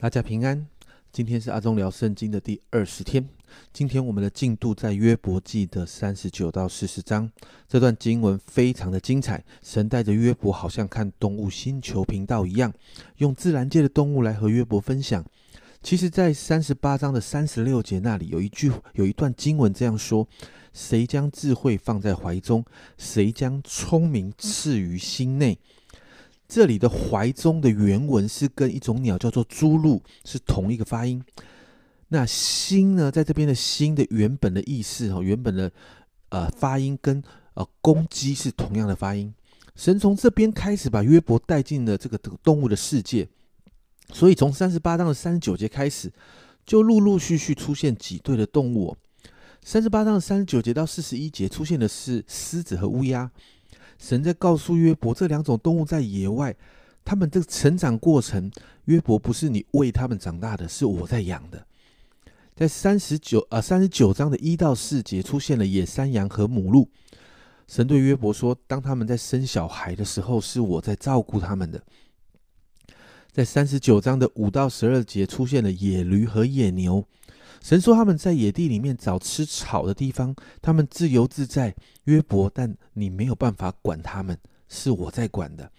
大家平安，今天是阿忠聊圣经的第二十天。今天我们的进度在约伯记的三十九到四十章，这段经文非常的精彩。神带着约伯，好像看动物星球频道一样，用自然界的动物来和约伯分享。其实，在三十八章的三十六节那里，有一句有一段经文这样说：“谁将智慧放在怀中？谁将聪明赐于心内？”这里的“怀中”的原文是跟一种鸟叫做朱鹭是同一个发音。那“心”呢，在这边的“心”的原本的意思哦，原本的呃发音跟呃公鸡是同样的发音。神从这边开始把约伯带进了这个动物的世界，所以从三十八章的三十九节开始，就陆陆续续出现几对的动物。三十八章的三十九节到四十一节出现的是狮子和乌鸦。神在告诉约伯，这两种动物在野外，他们的成长过程，约伯不是你喂他们长大的，是我在养的。在三十九啊三十九章的一到四节，出现了野山羊和母鹿。神对约伯说，当他们在生小孩的时候，是我在照顾他们的。在三十九章的五到十二节，出现了野驴和野牛。神说他们在野地里面找吃草的地方，他们自由自在。约伯，但你没有办法管他们，是我在管的。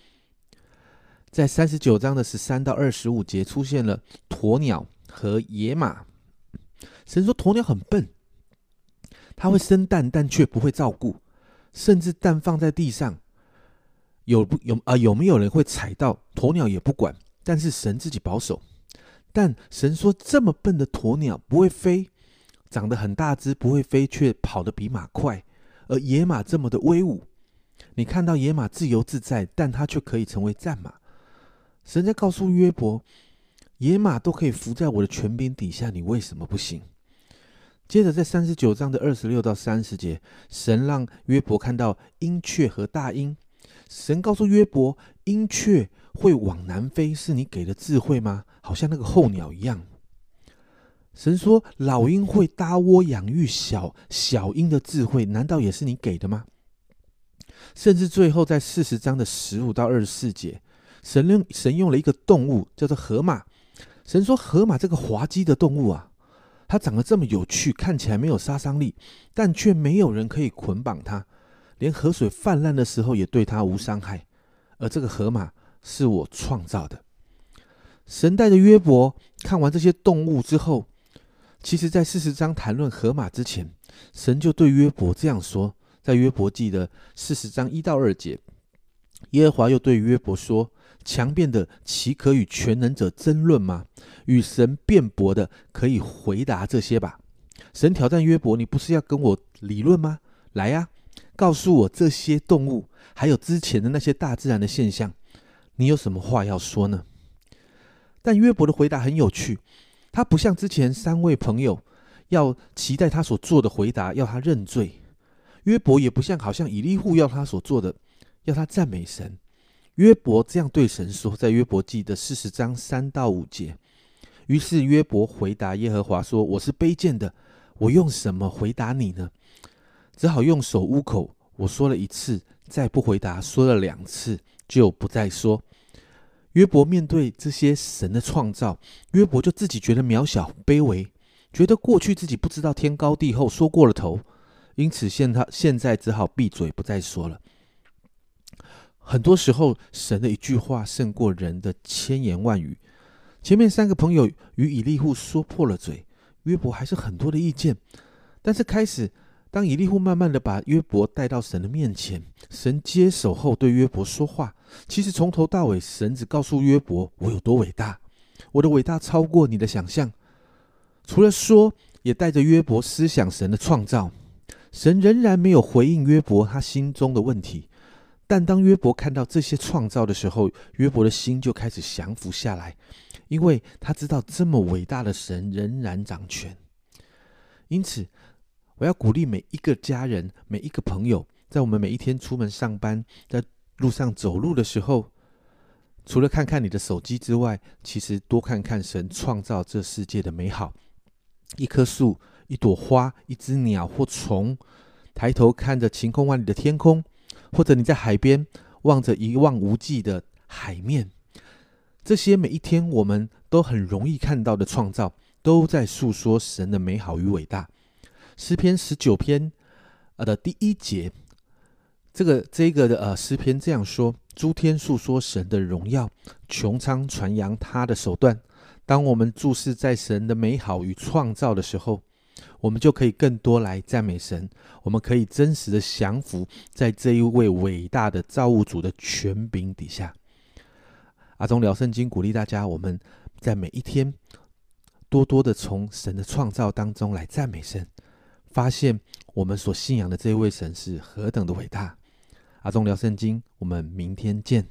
在三十九章的十三到二十五节，出现了鸵鸟和野马。神说鸵鸟很笨，它会生蛋，但却不会照顾，甚至蛋放在地上，有不有啊？有没有人会踩到？鸵鸟也不管，但是神自己保守。但神说，这么笨的鸵鸟不会飞，长得很大只，不会飞，却跑得比马快。而野马这么的威武，你看到野马自由自在，但它却可以成为战马。神在告诉约伯，野马都可以伏在我的权柄底下，你为什么不行？接着在三十九章的二十六到三十节，神让约伯看到鹰雀和大鹰。神告诉约伯，鹰雀会往南飞，是你给的智慧吗？好像那个候鸟一样。神说，老鹰会搭窝养育小小鹰的智慧，难道也是你给的吗？甚至最后在四十章的十五到二十四节，神用神用了一个动物叫做河马。神说，河马这个滑稽的动物啊，它长得这么有趣，看起来没有杀伤力，但却没有人可以捆绑它，连河水泛滥的时候也对它无伤害。而这个河马是我创造的。神带着约伯看完这些动物之后，其实，在四十章谈论河马之前，神就对约伯这样说：在约伯记的四十章一到二节，耶和华又对约伯说：“强辩的岂可与全能者争论吗？与神辩驳的可以回答这些吧。”神挑战约伯：“你不是要跟我理论吗？来呀，告诉我这些动物，还有之前的那些大自然的现象，你有什么话要说呢？”但约伯的回答很有趣，他不像之前三位朋友要期待他所做的回答，要他认罪。约伯也不像好像以利户要他所做的，要他赞美神。约伯这样对神说，在约伯记的四十章三到五节。于是约伯回答耶和华说：“我是卑贱的，我用什么回答你呢？只好用手捂口。我说了一次，再不回答；说了两次，就不再说。”约伯面对这些神的创造，约伯就自己觉得渺小、卑微，觉得过去自己不知道天高地厚，说过了头，因此现他现在只好闭嘴，不再说了。很多时候，神的一句话胜过人的千言万语。前面三个朋友与以利户说破了嘴，约伯还是很多的意见，但是开始。当以利户慢慢的把约伯带到神的面前，神接手后对约伯说话。其实从头到尾，神只告诉约伯我有多伟大，我的伟大超过你的想象。除了说，也带着约伯思想神的创造。神仍然没有回应约伯他心中的问题。但当约伯看到这些创造的时候，约伯的心就开始降服下来，因为他知道这么伟大的神仍然掌权。因此。我要鼓励每一个家人、每一个朋友，在我们每一天出门上班、在路上走路的时候，除了看看你的手机之外，其实多看看神创造这世界的美好。一棵树、一朵花、一只鸟或虫，抬头看着晴空万里的天空，或者你在海边望着一望无际的海面，这些每一天我们都很容易看到的创造，都在诉说神的美好与伟大。诗篇十九篇呃的第一节，这个这个的呃诗篇这样说：诸天诉说神的荣耀，穹苍传扬他的手段。当我们注视在神的美好与创造的时候，我们就可以更多来赞美神。我们可以真实的降服在这一位伟大的造物主的权柄底下。阿忠聊圣经鼓励大家，我们在每一天多多的从神的创造当中来赞美神，发现我们所信仰的这位神是何等的伟大。阿忠聊圣经，我们明天见。